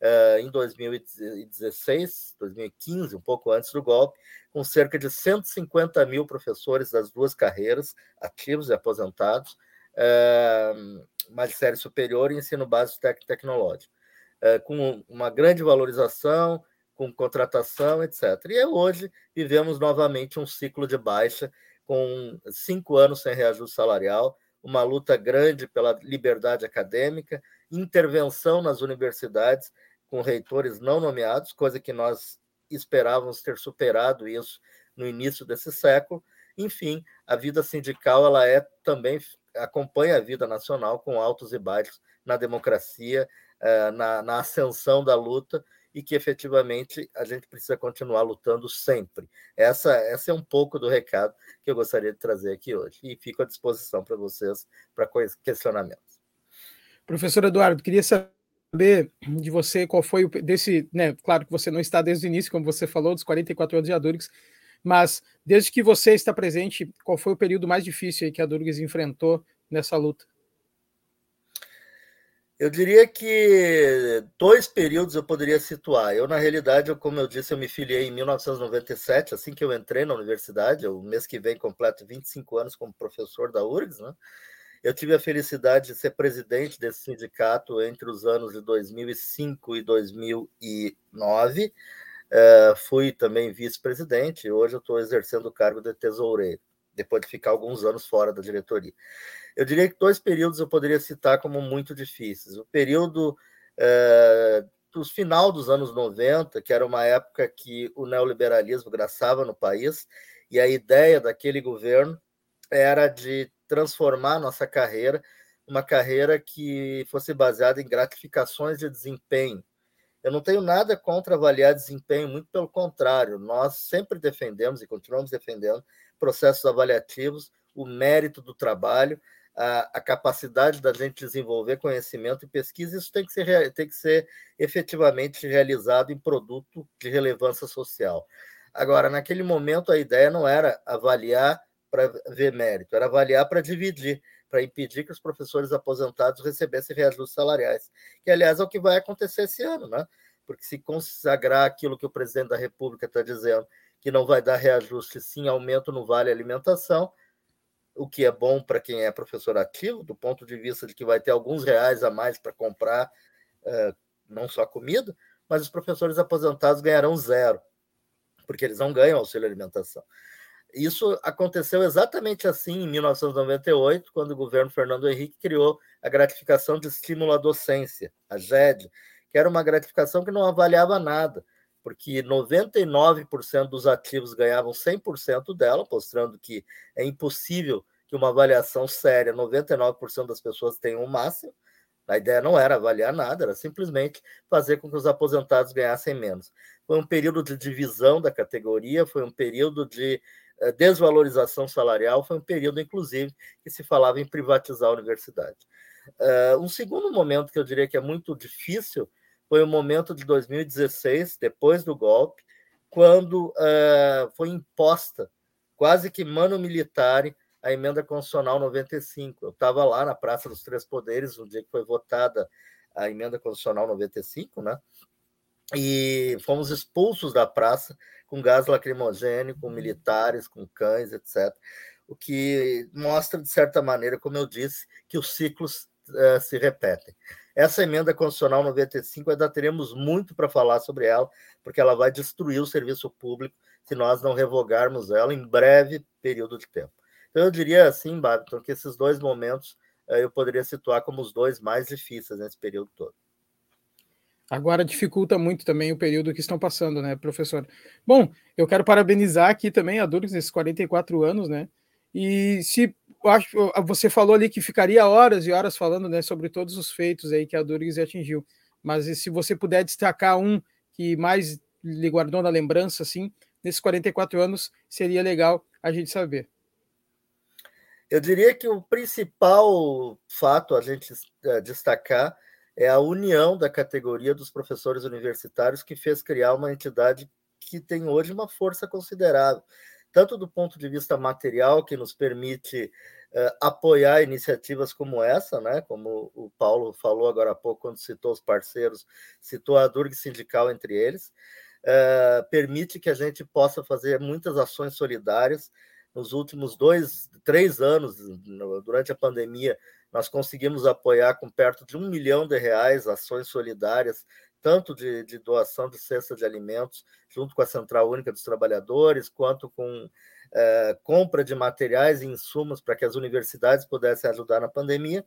uh, em 2016, 2015, um pouco antes do golpe, com cerca de 150 mil professores das duas carreiras, ativos e aposentados, uh, magistério superior e ensino básico técnico tecnológico, uh, com uma grande valorização, com contratação, etc. E hoje vivemos novamente um ciclo de baixa, com cinco anos sem reajuste salarial, uma luta grande pela liberdade acadêmica, intervenção nas universidades com reitores não nomeados, coisa que nós esperávamos ter superado isso no início desse século. Enfim, a vida sindical ela é também acompanha a vida nacional com altos e baixos na democracia, eh, na, na ascensão da luta e que efetivamente a gente precisa continuar lutando sempre. Essa, essa é um pouco do recado que eu gostaria de trazer aqui hoje e fico à disposição para vocês para questionamentos. Professor Eduardo, queria saber de você qual foi o desse, né, claro que você não está desde o início, como você falou, dos 44 anos de Adurgs, mas desde que você está presente, qual foi o período mais difícil que a Durgues enfrentou nessa luta? Eu diria que dois períodos eu poderia situar. Eu, na realidade, como eu disse, eu me filiei em 1997, assim que eu entrei na universidade. O mês que vem completo 25 anos como professor da URGS. Né? Eu tive a felicidade de ser presidente desse sindicato entre os anos de 2005 e 2009. Uh, fui também vice-presidente, hoje eu estou exercendo o cargo de tesoureiro, depois de ficar alguns anos fora da diretoria. Eu diria que dois períodos eu poderia citar como muito difíceis. O período uh, do final dos anos 90, que era uma época que o neoliberalismo graçava no país, e a ideia daquele governo era de transformar nossa carreira uma carreira que fosse baseada em gratificações de desempenho, eu não tenho nada contra avaliar desempenho, muito pelo contrário, nós sempre defendemos e continuamos defendendo processos avaliativos, o mérito do trabalho, a, a, capacidade da gente desenvolver conhecimento e pesquisa, isso tem que, ser, tem que ser efetivamente realizado em produto de relevância social. Agora, naquele momento, a ideia não era avaliar para ver mérito, era avaliar para dividir para impedir que os professores aposentados recebessem reajustes salariais, que, aliás, é o que vai acontecer esse ano, né? Porque se consagrar aquilo que o presidente da República está dizendo, que não vai dar reajuste, sim aumento no vale alimentação, o que é bom para quem é professor ativo, do ponto de vista de que vai ter alguns reais a mais para comprar uh, não só comida, mas os professores aposentados ganharão zero, porque eles não ganham auxílio alimentação. Isso aconteceu exatamente assim em 1998, quando o governo Fernando Henrique criou a gratificação de estímulo à docência, a GED, que era uma gratificação que não avaliava nada, porque 99% dos ativos ganhavam 100% dela, mostrando que é impossível que uma avaliação séria, 99% das pessoas tenham o máximo. A ideia não era avaliar nada, era simplesmente fazer com que os aposentados ganhassem menos. Foi um período de divisão da categoria, foi um período de desvalorização salarial foi um período, inclusive, que se falava em privatizar a universidade. Eh, um segundo momento que eu diria que é muito difícil foi o momento de 2016, depois do golpe, quando eh, foi imposta, quase que mano militar, a emenda constitucional 95. Eu estava lá na Praça dos Três Poderes, no dia que foi votada a emenda constitucional 95, né? E fomos expulsos da praça com gás lacrimogêneo, com militares, com cães, etc. O que mostra, de certa maneira, como eu disse, que os ciclos uh, se repetem. Essa emenda constitucional 95 ainda teremos muito para falar sobre ela, porque ela vai destruir o serviço público se nós não revogarmos ela em breve período de tempo. Então, eu diria assim, Babiton, que esses dois momentos uh, eu poderia situar como os dois mais difíceis nesse período todo. Agora dificulta muito também o período que estão passando, né, professor? Bom, eu quero parabenizar aqui também a Durgs nesses 44 anos, né? E se acho, você falou ali que ficaria horas e horas falando, né, sobre todos os feitos aí que a Durgs atingiu. Mas se você puder destacar um que mais lhe guardou na lembrança, assim, nesses 44 anos, seria legal a gente saber. Eu diria que o principal fato a gente eh, destacar é a união da categoria dos professores universitários que fez criar uma entidade que tem hoje uma força considerável, tanto do ponto de vista material, que nos permite uh, apoiar iniciativas como essa, né? como o Paulo falou agora há pouco, quando citou os parceiros, citou a Durg Sindical entre eles, uh, permite que a gente possa fazer muitas ações solidárias. Nos últimos dois, três anos, durante a pandemia, nós conseguimos apoiar com perto de um milhão de reais ações solidárias, tanto de, de doação de cesta de alimentos, junto com a Central Única dos Trabalhadores, quanto com é, compra de materiais e insumos para que as universidades pudessem ajudar na pandemia,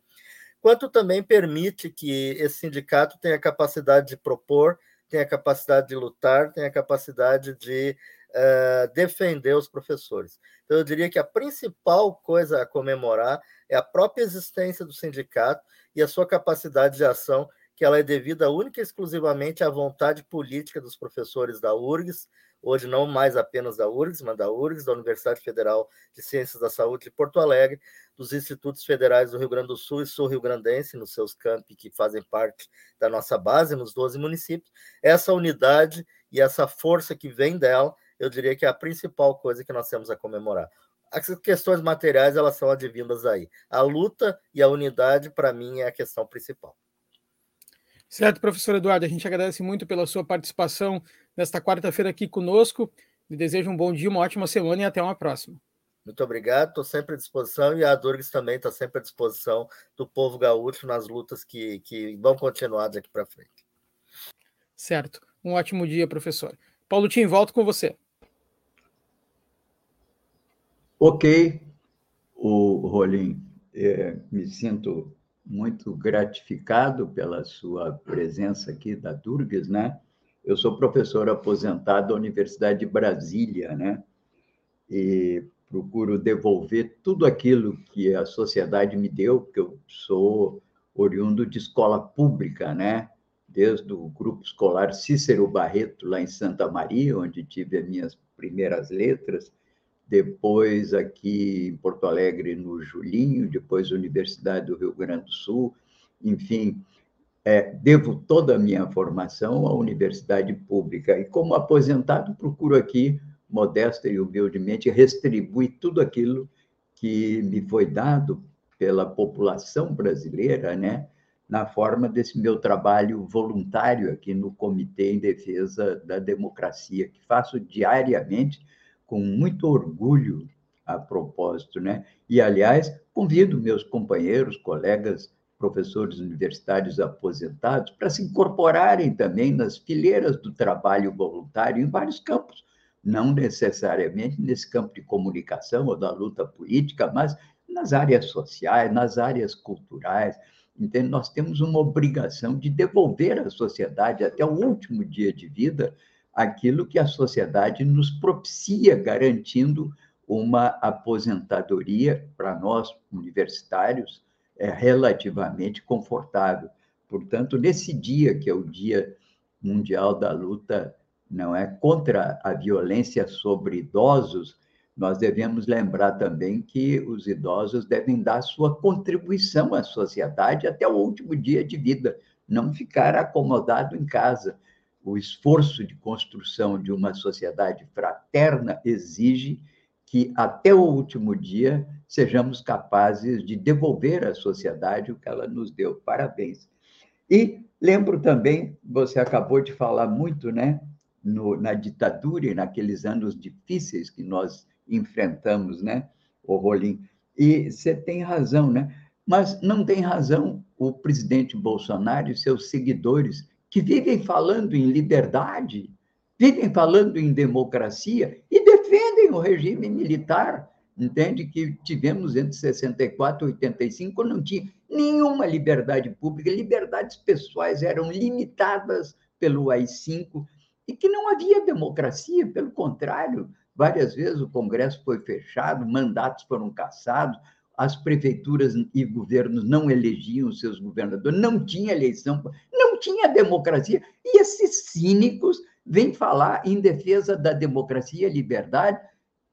quanto também permite que esse sindicato tenha capacidade de propor, tenha capacidade de lutar, tenha capacidade de uh, defender os professores. Então, eu diria que a principal coisa a comemorar é a própria existência do sindicato e a sua capacidade de ação, que ela é devida única e exclusivamente à vontade política dos professores da URGS, hoje não mais apenas da URGS, mas da URGS, da Universidade Federal de Ciências da Saúde de Porto Alegre, dos Institutos Federais do Rio Grande do Sul e Sul-Rio Grandense, nos seus campi que fazem parte da nossa base, nos 12 municípios. Essa unidade e essa força que vem dela, eu diria que é a principal coisa que nós temos a comemorar. As questões materiais, elas são advindas aí. A luta e a unidade, para mim, é a questão principal. Certo, professor Eduardo, a gente agradece muito pela sua participação nesta quarta-feira aqui conosco. Desejo um bom dia, uma ótima semana e até uma próxima. Muito obrigado, estou sempre à disposição e a Durgs também está sempre à disposição do povo gaúcho nas lutas que, que vão continuar daqui para frente. Certo, um ótimo dia, professor. Paulo Tim, volto com você. Ok, o Rolim, é, me sinto muito gratificado pela sua presença aqui da Durgues, né? Eu sou professor aposentado da Universidade de Brasília, né? E procuro devolver tudo aquilo que a sociedade me deu, porque eu sou oriundo de escola pública, né? Desde o grupo escolar Cícero Barreto, lá em Santa Maria, onde tive as minhas primeiras letras, depois aqui em Porto Alegre, no Julinho, depois Universidade do Rio Grande do Sul, enfim, é, devo toda a minha formação à universidade pública. E como aposentado, procuro aqui, modesta e humildemente, retribuir tudo aquilo que me foi dado pela população brasileira, né, na forma desse meu trabalho voluntário aqui no Comitê em Defesa da Democracia, que faço diariamente com muito orgulho a propósito, né? E, aliás, convido meus companheiros, colegas, professores universitários aposentados para se incorporarem também nas fileiras do trabalho voluntário em vários campos, não necessariamente nesse campo de comunicação ou da luta política, mas nas áreas sociais, nas áreas culturais. Entende? Nós temos uma obrigação de devolver à sociedade, até o último dia de vida, aquilo que a sociedade nos propicia, garantindo uma aposentadoria para nós, universitários, é, relativamente confortável. Portanto, nesse dia, que é o Dia Mundial da Luta não é contra a violência sobre idosos, nós devemos lembrar também que os idosos devem dar sua contribuição à sociedade até o último dia de vida, não ficar acomodado em casa o esforço de construção de uma sociedade fraterna exige que, até o último dia, sejamos capazes de devolver à sociedade o que ela nos deu. Parabéns. E lembro também, você acabou de falar muito, né, no, na ditadura e naqueles anos difíceis que nós enfrentamos, né, o Rolim. E você tem razão, né? Mas não tem razão o presidente Bolsonaro e seus seguidores que vivem falando em liberdade, vivem falando em democracia e defendem o regime militar. Entende que tivemos entre 64 e 85, não tinha nenhuma liberdade pública, liberdades pessoais eram limitadas pelo AI-5 e que não havia democracia, pelo contrário, várias vezes o Congresso foi fechado, mandatos foram cassados, as prefeituras e governos não elegiam seus governadores, não tinha eleição, não tinha democracia. E esses cínicos vêm falar em defesa da democracia e liberdade.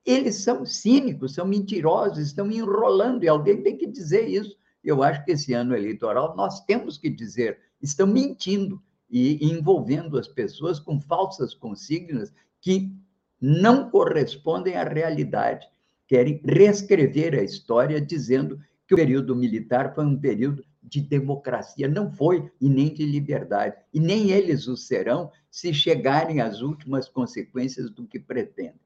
Eles são cínicos, são mentirosos, estão enrolando, e alguém tem que dizer isso. Eu acho que esse ano eleitoral nós temos que dizer, estão mentindo e envolvendo as pessoas com falsas consignas que não correspondem à realidade querem reescrever a história dizendo que o período militar foi um período de democracia. Não foi, e nem de liberdade. E nem eles o serão se chegarem às últimas consequências do que pretendem.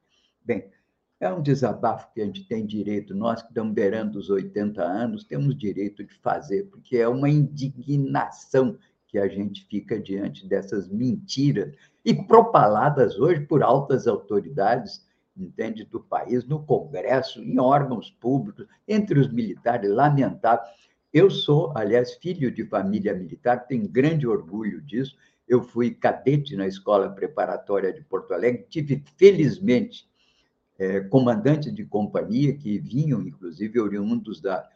Bem, é um desabafo que a gente tem direito, nós que estamos beirando os 80 anos, temos direito de fazer, porque é uma indignação que a gente fica diante dessas mentiras e propaladas hoje por altas autoridades entende, do país, no Congresso, em órgãos públicos, entre os militares, lamentável. Eu sou, aliás, filho de família militar, tenho grande orgulho disso. Eu fui cadete na Escola Preparatória de Porto Alegre, tive, felizmente, é, comandantes de companhia que vinham, inclusive, oriundos da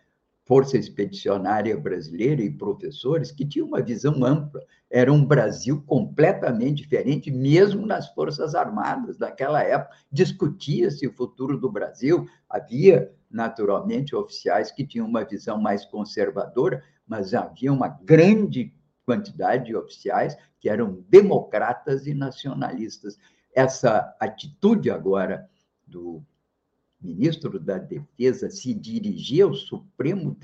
Força Expedicionária Brasileira e professores que tinham uma visão ampla. Era um Brasil completamente diferente, mesmo nas Forças Armadas daquela época. Discutia-se o futuro do Brasil. Havia, naturalmente, oficiais que tinham uma visão mais conservadora, mas havia uma grande quantidade de oficiais que eram democratas e nacionalistas. Essa atitude agora do ministro da Defesa se dirigir ao Supremo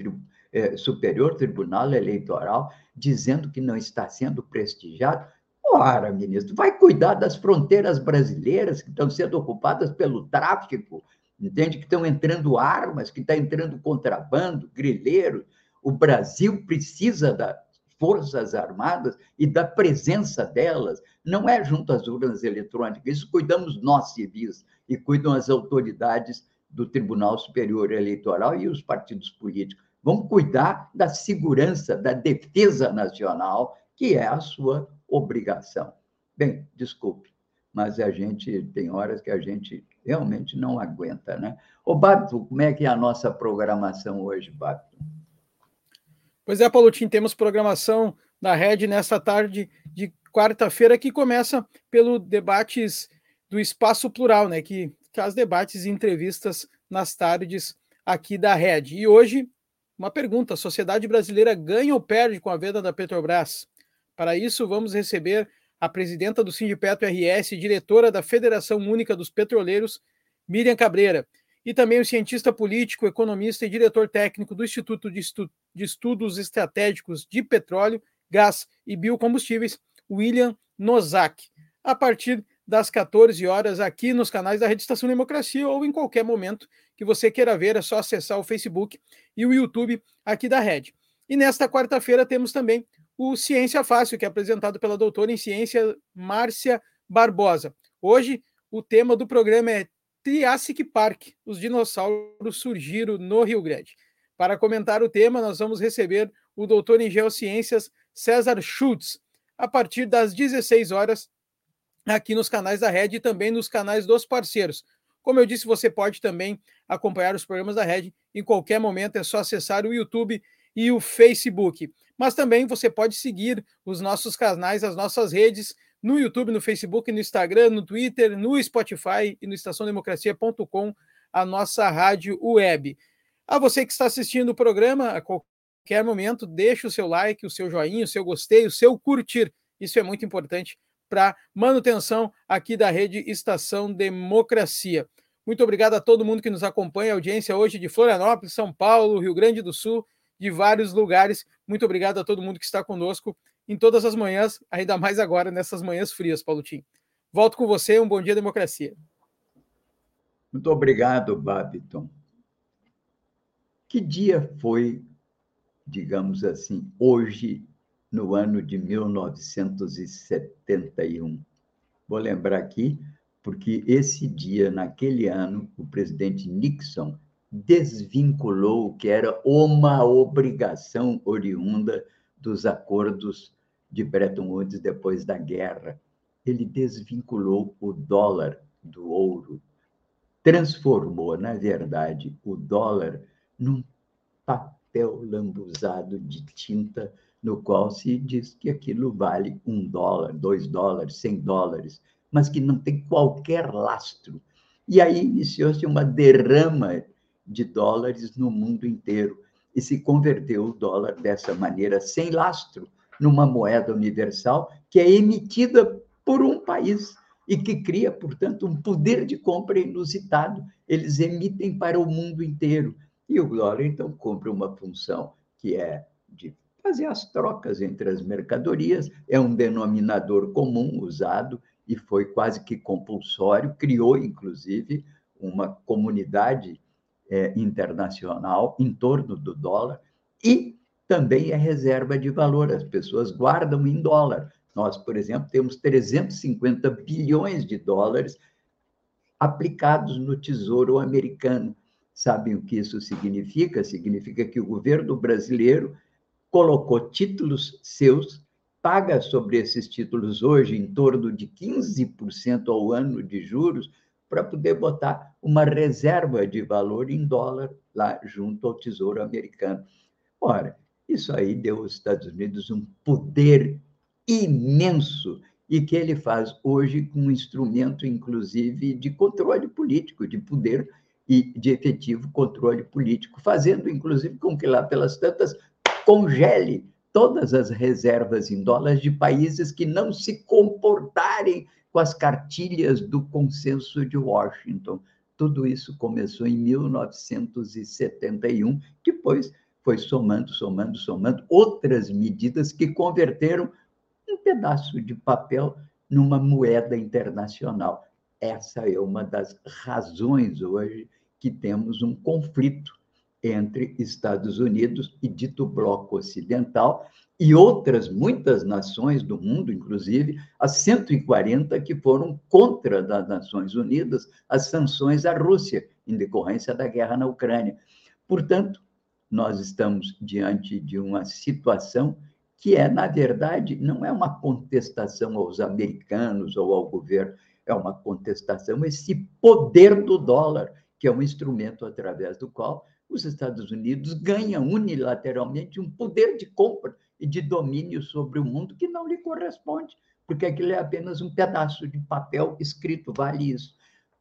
eh, Superior Tribunal Eleitoral dizendo que não está sendo prestigiado. Ora, ministro, vai cuidar das fronteiras brasileiras que estão sendo ocupadas pelo tráfico, entende? Que estão entrando armas, que está entrando contrabando, grileiros. O Brasil precisa das Forças Armadas e da presença delas. Não é junto às urnas eletrônicas, isso cuidamos nós civis e cuidam as autoridades do Tribunal Superior Eleitoral e os partidos políticos. Vão cuidar da segurança, da defesa nacional, que é a sua obrigação. Bem, desculpe, mas a gente tem horas que a gente realmente não aguenta, né? Ô, Babto, como é que é a nossa programação hoje, Babto? Pois é, Paulo, temos programação da Rede nesta tarde de quarta-feira que começa pelo debates do Espaço Plural, né, que traz debates e entrevistas nas tardes aqui da Rede. E hoje, uma pergunta: a sociedade brasileira ganha ou perde com a venda da Petrobras? Para isso, vamos receber a presidenta do Sindipetro RS, diretora da Federação Única dos Petroleiros, Miriam Cabreira, e também o cientista político, economista e diretor técnico do Instituto de, Estu de Estudos Estratégicos de Petróleo, Gás e Biocombustíveis, William Nozak. A partir das 14 horas aqui nos canais da Rede Estação Democracia ou em qualquer momento que você queira ver, é só acessar o Facebook e o YouTube aqui da Rede. E nesta quarta-feira temos também o Ciência Fácil, que é apresentado pela doutora em ciência Márcia Barbosa. Hoje, o tema do programa é Triassic Park, os dinossauros surgiram no Rio Grande. Para comentar o tema, nós vamos receber o doutor em geociências César Schultz, a partir das 16 horas aqui nos canais da Rede e também nos canais dos parceiros. Como eu disse, você pode também acompanhar os programas da Rede em qualquer momento, é só acessar o YouTube e o Facebook. Mas também você pode seguir os nossos canais, as nossas redes no YouTube, no Facebook, no Instagram, no Twitter, no Spotify e no estaçãodemocracia.com, a nossa rádio web. A você que está assistindo o programa, a qualquer momento, deixe o seu like, o seu joinha, o seu gostei, o seu curtir. Isso é muito importante para manutenção aqui da rede Estação Democracia. Muito obrigado a todo mundo que nos acompanha, a audiência hoje de Florianópolis, São Paulo, Rio Grande do Sul, de vários lugares. Muito obrigado a todo mundo que está conosco em todas as manhãs, ainda mais agora nessas manhãs frias, Paulo Tim. Volto com você, um bom dia, democracia. Muito obrigado, Babiton. Que dia foi, digamos assim, hoje no ano de 1971. Vou lembrar aqui, porque esse dia, naquele ano, o presidente Nixon desvinculou o que era uma obrigação oriunda dos acordos de Bretton Woods depois da guerra. Ele desvinculou o dólar do ouro, transformou, na verdade, o dólar num papel lambuzado de tinta no qual se diz que aquilo vale um dólar, dois dólares, cem dólares, mas que não tem qualquer lastro. E aí iniciou-se uma derrama de dólares no mundo inteiro e se converteu o dólar dessa maneira, sem lastro, numa moeda universal que é emitida por um país e que cria, portanto, um poder de compra inusitado. Eles emitem para o mundo inteiro. E o dólar, então, cumpre uma função que é de fazer as trocas entre as mercadorias, é um denominador comum usado e foi quase que compulsório, criou, inclusive, uma comunidade é, internacional em torno do dólar e também é reserva de valor, as pessoas guardam em dólar. Nós, por exemplo, temos 350 bilhões de dólares aplicados no Tesouro Americano. Sabem o que isso significa? Significa que o governo brasileiro colocou títulos seus, paga sobre esses títulos hoje em torno de 15% ao ano de juros, para poder botar uma reserva de valor em dólar lá junto ao Tesouro Americano. Ora, isso aí deu aos Estados Unidos um poder imenso e que ele faz hoje com um instrumento, inclusive, de controle político, de poder e de efetivo controle político, fazendo, inclusive, com que lá pelas tantas congele todas as reservas em dólares de países que não se comportarem com as cartilhas do consenso de Washington. Tudo isso começou em 1971, depois foi somando, somando, somando outras medidas que converteram um pedaço de papel numa moeda internacional. Essa é uma das razões hoje que temos um conflito entre Estados Unidos e dito bloco ocidental e outras muitas nações do mundo, inclusive as 140 que foram contra das Nações Unidas as sanções à Rússia em decorrência da guerra na Ucrânia. Portanto, nós estamos diante de uma situação que é, na verdade, não é uma contestação aos americanos ou ao governo, é uma contestação esse poder do dólar, que é um instrumento através do qual os Estados Unidos ganham unilateralmente um poder de compra e de domínio sobre o mundo que não lhe corresponde, porque aquilo é apenas um pedaço de papel escrito, vale isso.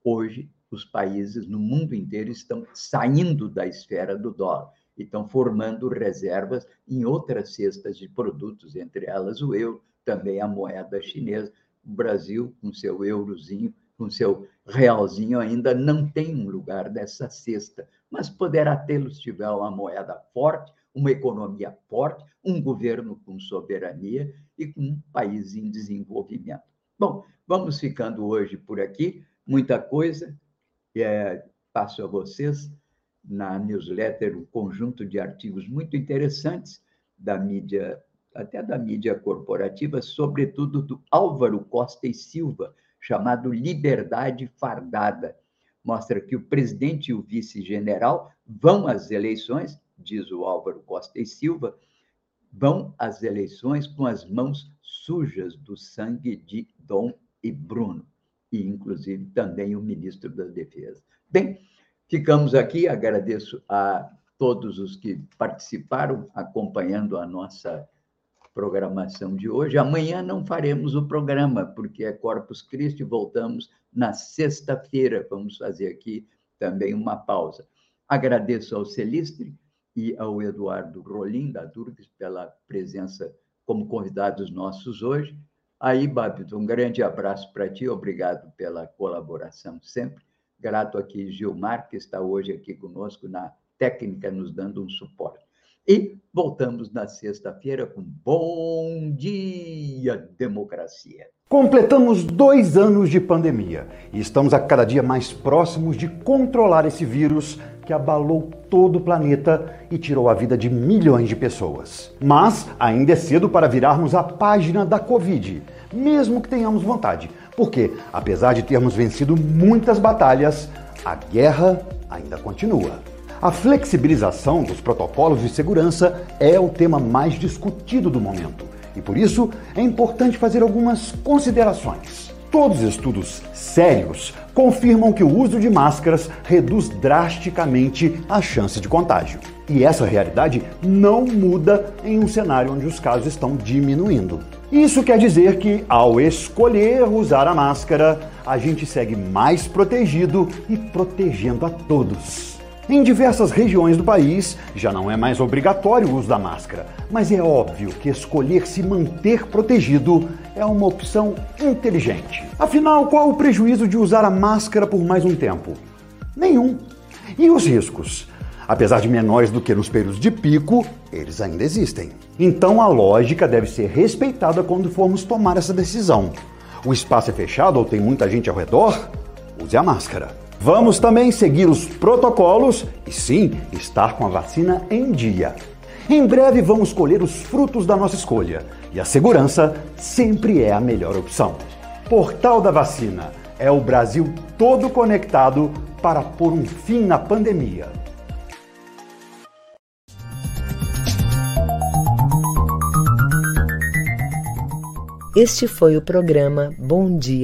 Hoje, os países no mundo inteiro estão saindo da esfera do dólar e estão formando reservas em outras cestas de produtos, entre elas o euro, também a moeda chinesa. O Brasil, com seu eurozinho, com seu realzinho, ainda não tem um lugar dessa cesta, mas poderá tê-lo se tiver uma moeda forte, uma economia forte, um governo com soberania e com um país em desenvolvimento. Bom, vamos ficando hoje por aqui. Muita coisa. É, passo a vocês na newsletter um conjunto de artigos muito interessantes da mídia, até da mídia corporativa, sobretudo do Álvaro Costa e Silva, chamado Liberdade Fardada. Mostra que o presidente e o vice-general vão às eleições, diz o Álvaro Costa e Silva, vão às eleições com as mãos sujas do sangue de Dom e Bruno, e inclusive também o ministro da Defesa. Bem, Ficamos aqui, agradeço a todos os que participaram, acompanhando a nossa programação de hoje. Amanhã não faremos o programa, porque é Corpus Christi, voltamos na sexta-feira. Vamos fazer aqui também uma pausa. Agradeço ao Celistre e ao Eduardo Rolim, da Durgs, pela presença como convidados nossos hoje. Aí, Babito, um grande abraço para ti, obrigado pela colaboração sempre. Grato aqui, Gilmar, que está hoje aqui conosco na técnica, nos dando um suporte. E voltamos na sexta-feira com Bom Dia Democracia. Completamos dois anos de pandemia e estamos a cada dia mais próximos de controlar esse vírus que abalou todo o planeta e tirou a vida de milhões de pessoas. Mas ainda é cedo para virarmos a página da Covid, mesmo que tenhamos vontade porque, apesar de termos vencido muitas batalhas, a guerra ainda continua. A flexibilização dos protocolos de segurança é o tema mais discutido do momento e por isso é importante fazer algumas considerações. Todos os estudos sérios confirmam que o uso de máscaras reduz drasticamente a chance de contágio. E essa realidade não muda em um cenário onde os casos estão diminuindo. Isso quer dizer que, ao escolher usar a máscara, a gente segue mais protegido e protegendo a todos. Em diversas regiões do país, já não é mais obrigatório o uso da máscara, mas é óbvio que escolher se manter protegido é uma opção inteligente. Afinal, qual o prejuízo de usar a máscara por mais um tempo? Nenhum. E os riscos? Apesar de menores do que nos períodos de pico, eles ainda existem. Então a lógica deve ser respeitada quando formos tomar essa decisão. O espaço é fechado ou tem muita gente ao redor? Use a máscara. Vamos também seguir os protocolos e sim, estar com a vacina em dia. Em breve vamos colher os frutos da nossa escolha e a segurança sempre é a melhor opção. Portal da Vacina é o Brasil todo conectado para pôr um fim na pandemia. Este foi o programa Bom Dia